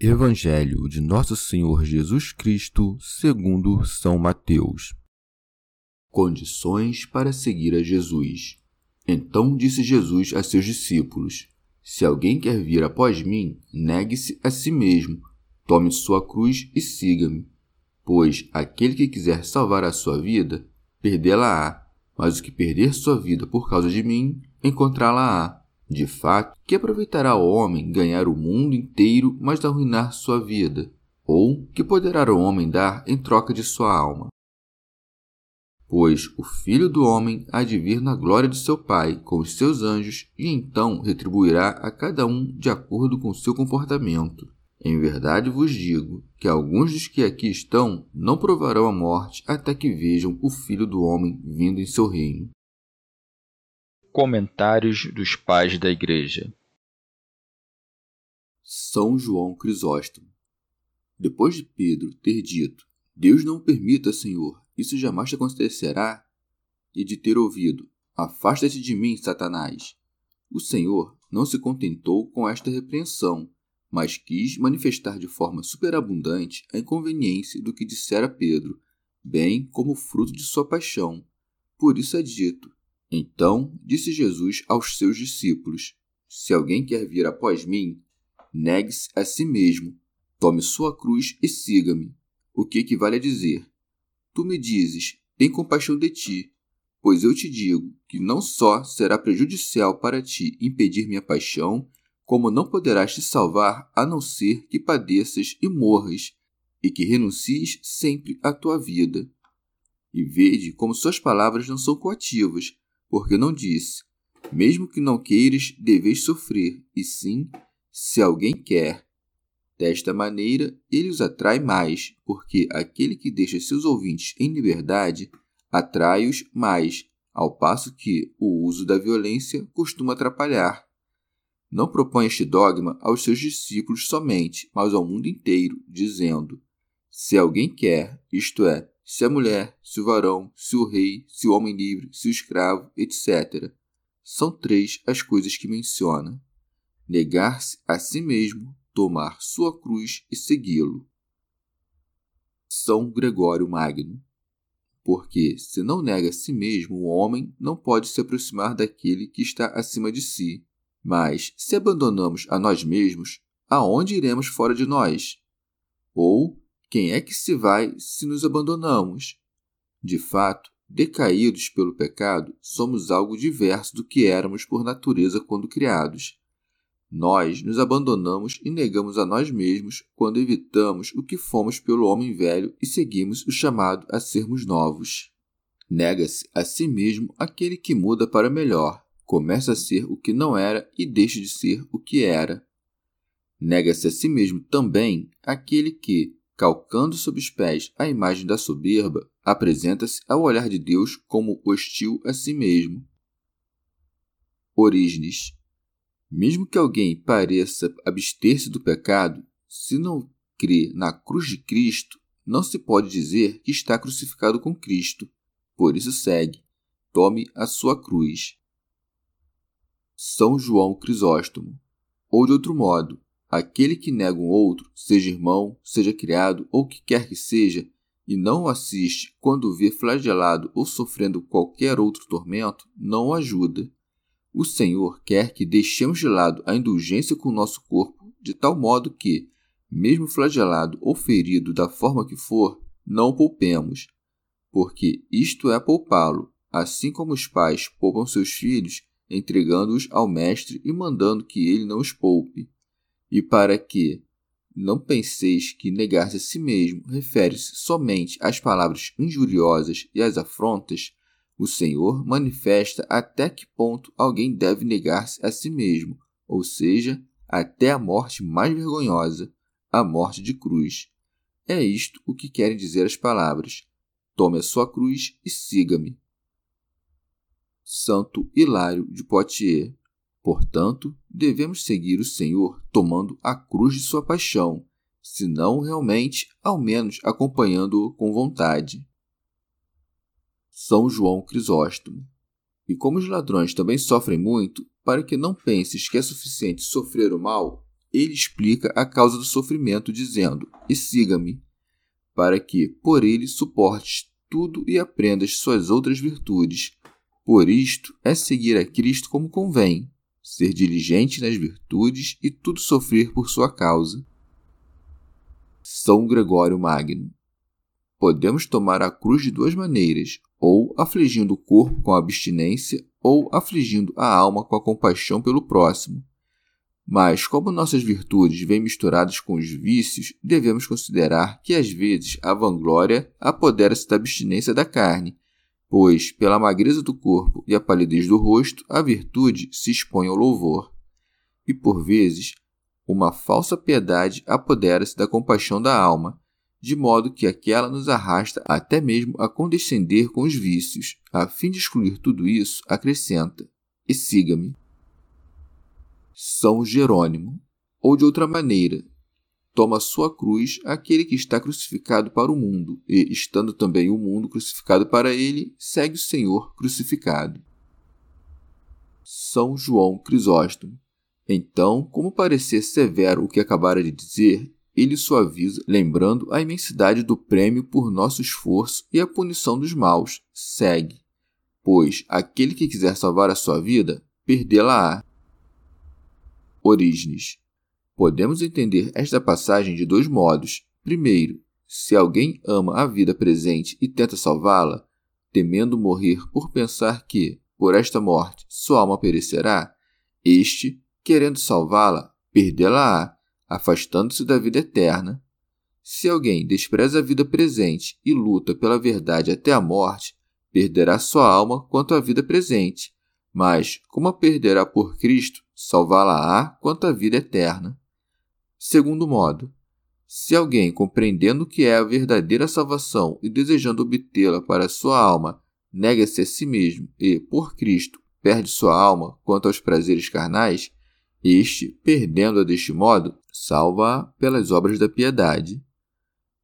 Evangelho de Nosso Senhor Jesus Cristo, segundo São Mateus. Condições para seguir a Jesus. Então disse Jesus a seus discípulos: Se alguém quer vir após mim, negue-se a si mesmo, tome sua cruz e siga-me. Pois aquele que quiser salvar a sua vida, perdê-la-á, mas o que perder sua vida por causa de mim, encontrá-la-á. De fato, que aproveitará o homem ganhar o mundo inteiro, mas arruinar sua vida? Ou que poderá o homem dar em troca de sua alma? Pois o Filho do Homem há de vir na glória de seu Pai com os seus anjos, e então retribuirá a cada um de acordo com seu comportamento. Em verdade vos digo que alguns dos que aqui estão não provarão a morte até que vejam o Filho do Homem vindo em seu reino. Comentários dos Pais da Igreja São João Crisóstomo Depois de Pedro ter dito, Deus não permita, Senhor, isso jamais te acontecerá, e de ter ouvido, Afasta-te de mim, Satanás. O Senhor não se contentou com esta repreensão, mas quis manifestar de forma superabundante a inconveniência do que dissera Pedro, bem como fruto de sua paixão. Por isso é dito: então disse Jesus aos seus discípulos: Se alguém quer vir após mim, negue-se a si mesmo, tome sua cruz e siga-me. O que equivale a dizer: Tu me dizes, tem compaixão de ti, pois eu te digo que não só será prejudicial para ti impedir minha paixão, como não poderás te salvar a não ser que padeças e morras, e que renuncies sempre à tua vida. E vede como suas palavras não são coativas, porque não disse: Mesmo que não queires, deveis sofrer, e sim, se alguém quer. Desta maneira, ele os atrai mais, porque aquele que deixa seus ouvintes em liberdade atrai-os mais, ao passo que o uso da violência costuma atrapalhar. Não propõe este dogma aos seus discípulos somente, mas ao mundo inteiro, dizendo: Se alguém quer, isto é, se a mulher, se o varão, se o rei, se o homem livre, se o escravo, etc. São três as coisas que menciona: negar-se a si mesmo, tomar sua cruz e segui-lo. São Gregório Magno. Porque, se não nega a si mesmo, o homem não pode se aproximar daquele que está acima de si. Mas, se abandonamos a nós mesmos, aonde iremos fora de nós? Ou, quem é que se vai se nos abandonamos? De fato, decaídos pelo pecado, somos algo diverso do que éramos por natureza quando criados. Nós nos abandonamos e negamos a nós mesmos quando evitamos o que fomos pelo homem velho e seguimos o chamado a sermos novos. Nega-se a si mesmo aquele que muda para melhor, começa a ser o que não era e deixa de ser o que era. Nega-se a si mesmo também aquele que, calcando sob os pés a imagem da soberba, apresenta-se ao olhar de Deus como hostil a si mesmo. Orígenes. Mesmo que alguém pareça abster-se do pecado, se não crê na cruz de Cristo, não se pode dizer que está crucificado com Cristo. Por isso segue: tome a sua cruz. São João Crisóstomo. Ou de outro modo, Aquele que nega um outro, seja irmão, seja criado ou que quer que seja, e não o assiste quando o vê flagelado ou sofrendo qualquer outro tormento, não o ajuda. O Senhor quer que deixemos de lado a indulgência com o nosso corpo, de tal modo que, mesmo flagelado ou ferido da forma que for, não o poupemos, porque isto é poupá-lo, assim como os pais poupam seus filhos, entregando-os ao mestre e mandando que ele não os poupe. E para que não penseis que negar-se a si mesmo refere-se somente às palavras injuriosas e às afrontas, o Senhor manifesta até que ponto alguém deve negar-se a si mesmo, ou seja, até a morte mais vergonhosa, a morte de cruz. É isto o que querem dizer as palavras: Tome a sua cruz e siga-me. Santo Hilário de Poitiers. Portanto, devemos seguir o Senhor tomando a cruz de sua paixão, se não realmente, ao menos acompanhando-o com vontade. São João Crisóstomo. E como os ladrões também sofrem muito, para que não penses que é suficiente sofrer o mal, ele explica a causa do sofrimento, dizendo: E siga-me, para que, por ele, suportes tudo e aprendas suas outras virtudes. Por isto é seguir a Cristo como convém, ser diligente nas virtudes e tudo sofrer por sua causa. São Gregório Magno. Podemos tomar a cruz de duas maneiras, ou afligindo o corpo com a abstinência, ou afligindo a alma com a compaixão pelo próximo. Mas, como nossas virtudes vêm misturadas com os vícios, devemos considerar que às vezes a vanglória apodera-se da abstinência da carne, pois, pela magreza do corpo e a palidez do rosto, a virtude se expõe ao louvor. E por vezes, uma falsa piedade apodera-se da compaixão da alma, de modo que aquela nos arrasta até mesmo a condescender com os vícios. A fim de excluir tudo isso, acrescenta: E siga-me. São Jerônimo. Ou de outra maneira, toma sua cruz aquele que está crucificado para o mundo, e, estando também o mundo crucificado para ele, segue o Senhor crucificado. São João Crisóstomo. Então, como parecer severo o que acabara de dizer, ele suaviza, lembrando a imensidade do prêmio por nosso esforço e a punição dos maus. Segue. Pois aquele que quiser salvar a sua vida, perdê-la-á. Orígenes. Podemos entender esta passagem de dois modos. Primeiro, se alguém ama a vida presente e tenta salvá-la, temendo morrer por pensar que, por esta morte, sua alma perecerá, este, querendo salvá-la, perdê-la-á afastando-se da vida eterna. Se alguém despreza a vida presente e luta pela verdade até a morte, perderá sua alma quanto à vida presente, mas, como a perderá por Cristo, salvá-la-á quanto à vida eterna. Segundo modo, se alguém, compreendendo que é a verdadeira salvação e desejando obtê-la para sua alma, nega-se a si mesmo e, por Cristo, perde sua alma quanto aos prazeres carnais, este, perdendo-a deste modo, salva-a pelas obras da piedade.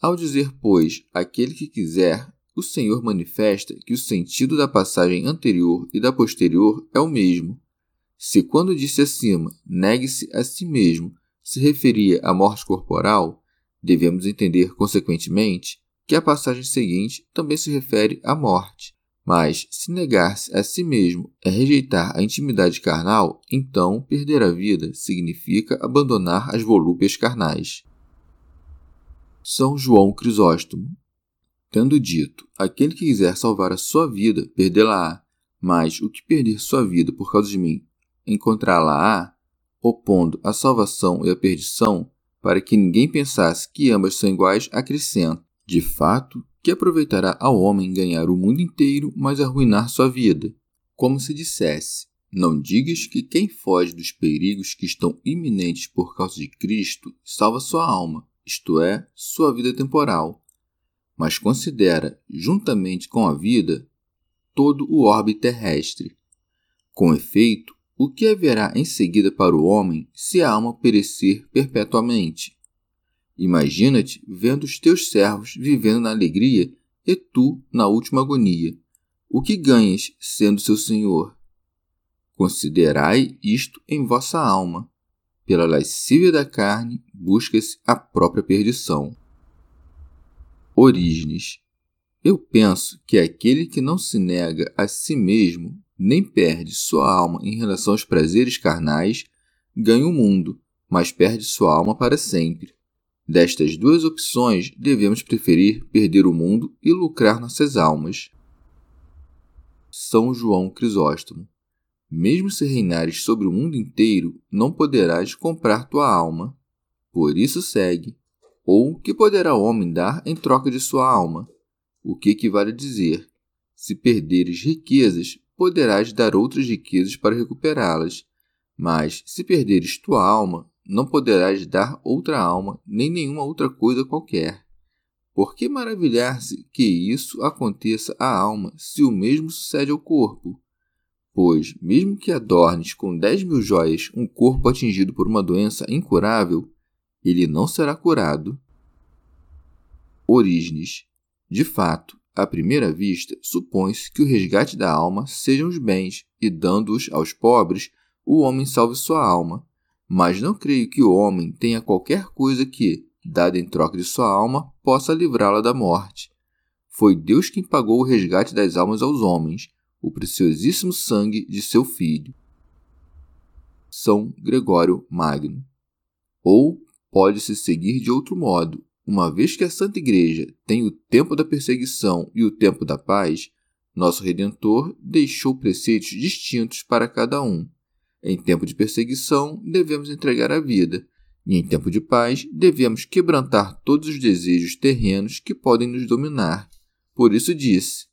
Ao dizer, pois, aquele que quiser, o Senhor manifesta que o sentido da passagem anterior e da posterior é o mesmo. Se quando disse acima, negue-se a si mesmo, se referia à morte corporal, devemos entender, consequentemente, que a passagem seguinte também se refere à morte. Mas, se negar-se a si mesmo é rejeitar a intimidade carnal, então perder a vida significa abandonar as volúpias carnais. São João Crisóstomo. Tendo dito, aquele que quiser salvar a sua vida, perdê-la-á, mas o que perder sua vida por causa de mim, encontrá-la-á, opondo a salvação e a perdição, para que ninguém pensasse que ambas são iguais, acrescenta: de fato, que aproveitará ao homem ganhar o mundo inteiro, mas arruinar sua vida. Como se dissesse: Não digas que quem foge dos perigos que estão iminentes por causa de Cristo salva sua alma, isto é, sua vida temporal, mas considera, juntamente com a vida, todo o orbe terrestre. Com efeito, o que haverá em seguida para o homem se a alma perecer perpetuamente? Imagina-te vendo os teus servos vivendo na alegria e tu na última agonia. O que ganhas sendo seu senhor? Considerai isto em vossa alma. Pela lascívia da carne busca-se a própria perdição. Orígenes. Eu penso que aquele que não se nega a si mesmo, nem perde sua alma em relação aos prazeres carnais, ganha o mundo, mas perde sua alma para sempre. Destas duas opções, devemos preferir perder o mundo e lucrar nossas almas. São João Crisóstomo. Mesmo se reinares sobre o mundo inteiro, não poderás comprar tua alma. Por isso segue. Ou que poderá o homem dar em troca de sua alma? O que equivale a dizer: se perderes riquezas, poderás dar outras riquezas para recuperá-las. Mas, se perderes tua alma, não poderás dar outra alma, nem nenhuma outra coisa qualquer. Por que maravilhar-se que isso aconteça à alma, se o mesmo sucede ao corpo? Pois, mesmo que adornes com dez mil joias um corpo atingido por uma doença incurável, ele não será curado. Orígenes. De fato, à primeira vista, supõe-se que o resgate da alma sejam os bens, e dando-os aos pobres, o homem salve sua alma. Mas não creio que o homem tenha qualquer coisa que, dada em troca de sua alma, possa livrá-la da morte. Foi Deus quem pagou o resgate das almas aos homens, o preciosíssimo sangue de seu Filho. São Gregório Magno. Ou pode-se seguir de outro modo, uma vez que a Santa Igreja tem o tempo da perseguição e o tempo da paz, nosso Redentor deixou preceitos distintos para cada um. Em tempo de perseguição, devemos entregar a vida, e em tempo de paz, devemos quebrantar todos os desejos terrenos que podem nos dominar. Por isso disse: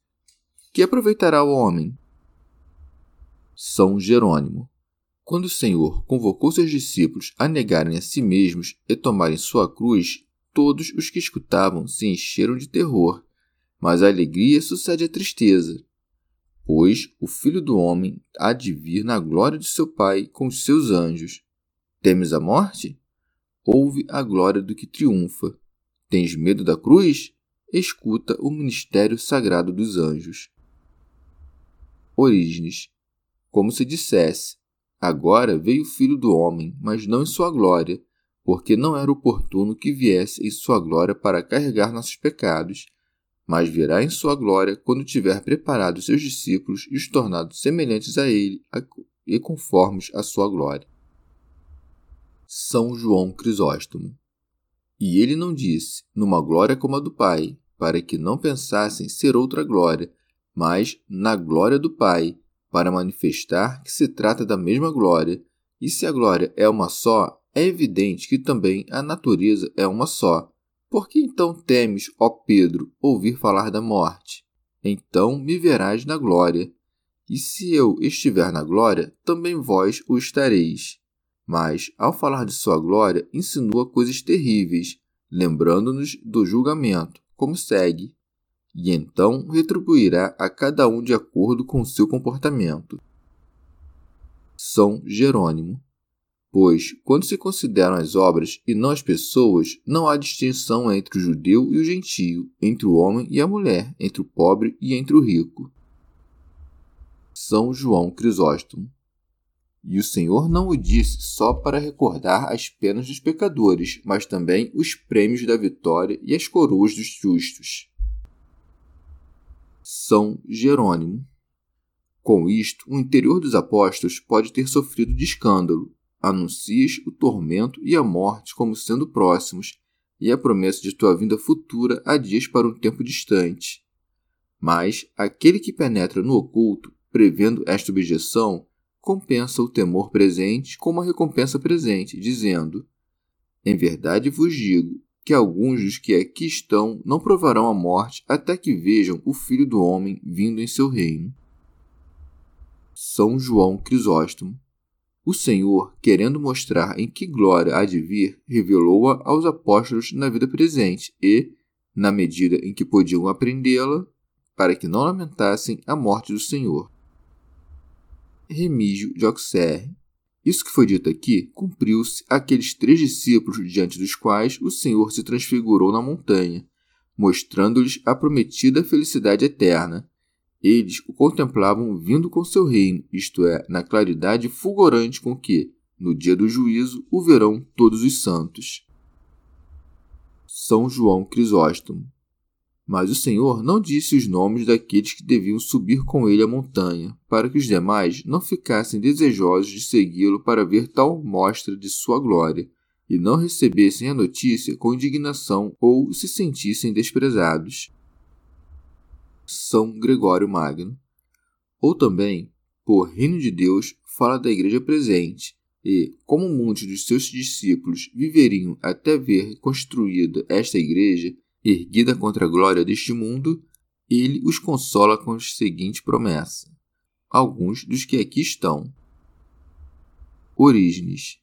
Que aproveitará o homem? São Jerônimo. Quando o Senhor convocou seus discípulos a negarem a si mesmos e tomarem sua cruz, Todos os que escutavam se encheram de terror, mas a alegria sucede à tristeza. Pois o filho do homem há de vir na glória de seu Pai com os seus anjos. Temes a morte? Ouve a glória do que triunfa. Tens medo da cruz? Escuta o ministério sagrado dos anjos. Orígenes. Como se dissesse: Agora veio o filho do homem, mas não em sua glória porque não era oportuno que viesse em sua glória para carregar nossos pecados, mas virá em sua glória quando tiver preparado seus discípulos e os tornado semelhantes a ele e conformes à sua glória. São João Crisóstomo. E ele não disse, numa glória como a do Pai, para que não pensassem ser outra glória, mas na glória do Pai, para manifestar que se trata da mesma glória, e se a glória é uma só, é evidente que também a natureza é uma só. Por que então temes, ó Pedro, ouvir falar da morte? Então me verás na glória. E se eu estiver na glória, também vós o estareis. Mas, ao falar de sua glória, insinua coisas terríveis, lembrando-nos do julgamento, como segue: E então retribuirá a cada um de acordo com seu comportamento. São Jerônimo Pois, quando se consideram as obras e não as pessoas, não há distinção entre o judeu e o gentio, entre o homem e a mulher, entre o pobre e entre o rico. São João Crisóstomo. E o Senhor não o disse só para recordar as penas dos pecadores, mas também os prêmios da vitória e as coroas dos justos. São Jerônimo. Com isto, o interior dos apóstolos pode ter sofrido de escândalo, anuncias o tormento e a morte como sendo próximos, e a promessa de tua vinda futura há dias para um tempo distante. Mas aquele que penetra no oculto, prevendo esta objeção, compensa o temor presente com uma recompensa presente, dizendo: Em verdade vos digo que alguns dos que aqui estão não provarão a morte até que vejam o Filho do Homem vindo em seu reino. São João Crisóstomo o Senhor, querendo mostrar em que glória há de vir, revelou-a aos apóstolos na vida presente e, na medida em que podiam aprendê-la, para que não lamentassem a morte do Senhor. Remígio de Auxerre. Isso que foi dito aqui cumpriu-se aqueles três discípulos diante dos quais o Senhor se transfigurou na montanha, mostrando-lhes a prometida felicidade eterna, eles o contemplavam vindo com seu reino, isto é, na claridade fulgurante com que, no dia do juízo, o verão todos os santos. São João Crisóstomo. Mas o Senhor não disse os nomes daqueles que deviam subir com ele a montanha, para que os demais não ficassem desejosos de segui-lo para ver tal mostra de sua glória, e não recebessem a notícia com indignação ou se sentissem desprezados. São Gregório Magno. Ou também, por reino de Deus, fala da igreja presente, e, como muitos dos seus discípulos viveriam até ver construída esta igreja, erguida contra a glória deste mundo, ele os consola com a seguinte promessa: alguns dos que aqui estão. Orígenes.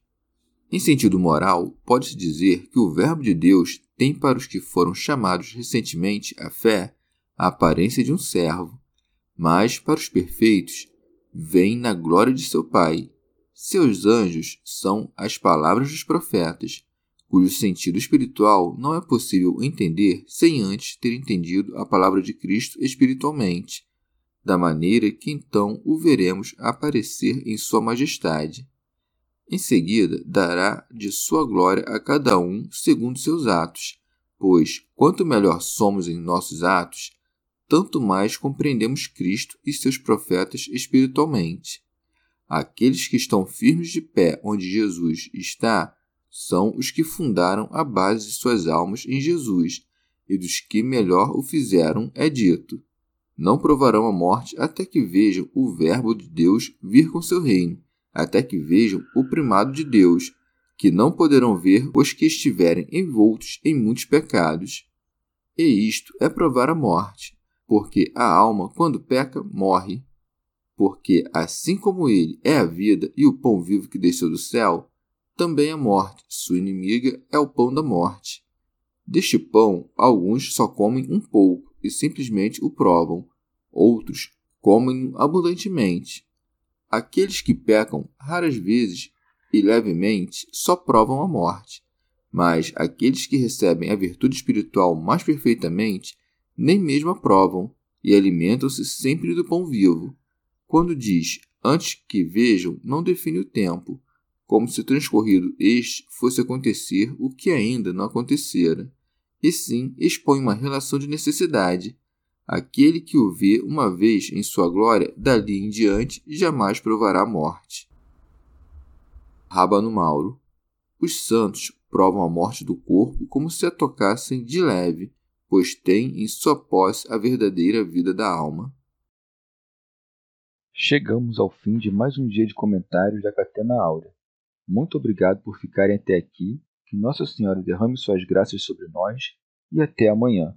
Em sentido moral, pode-se dizer que o Verbo de Deus tem para os que foram chamados recentemente à fé a aparência de um servo, mas para os perfeitos vem na glória de seu Pai seus anjos são as palavras dos profetas, cujo sentido espiritual não é possível entender sem antes ter entendido a palavra de Cristo espiritualmente, da maneira que então o veremos aparecer em Sua Majestade. Em seguida, dará de sua glória a cada um segundo seus atos, pois quanto melhor somos em nossos atos, tanto mais compreendemos Cristo e seus profetas espiritualmente. Aqueles que estão firmes de pé onde Jesus está são os que fundaram a base de suas almas em Jesus, e dos que melhor o fizeram é dito: Não provarão a morte até que vejam o Verbo de Deus vir com seu reino, até que vejam o primado de Deus, que não poderão ver os que estiverem envoltos em muitos pecados. E isto é provar a morte, porque a alma, quando peca, morre porque assim como ele é a vida e o pão vivo que desceu do céu, também a morte, sua inimiga, é o pão da morte. Deste pão, alguns só comem um pouco e simplesmente o provam, outros comem abundantemente. Aqueles que pecam raras vezes e levemente só provam a morte, mas aqueles que recebem a virtude espiritual mais perfeitamente nem mesmo a provam e alimentam-se sempre do pão vivo. Quando diz antes que vejam, não define o tempo, como se transcorrido este fosse acontecer o que ainda não acontecera, e sim expõe uma relação de necessidade. Aquele que o vê uma vez em sua glória, dali em diante jamais provará a morte. Rábano Mauro. Os santos provam a morte do corpo como se a tocassem de leve, pois tem em sua posse a verdadeira vida da alma. Chegamos ao fim de mais um dia de comentários da Catena Áurea. Muito obrigado por ficarem até aqui, que Nossa Senhora derrame suas graças sobre nós e até amanhã.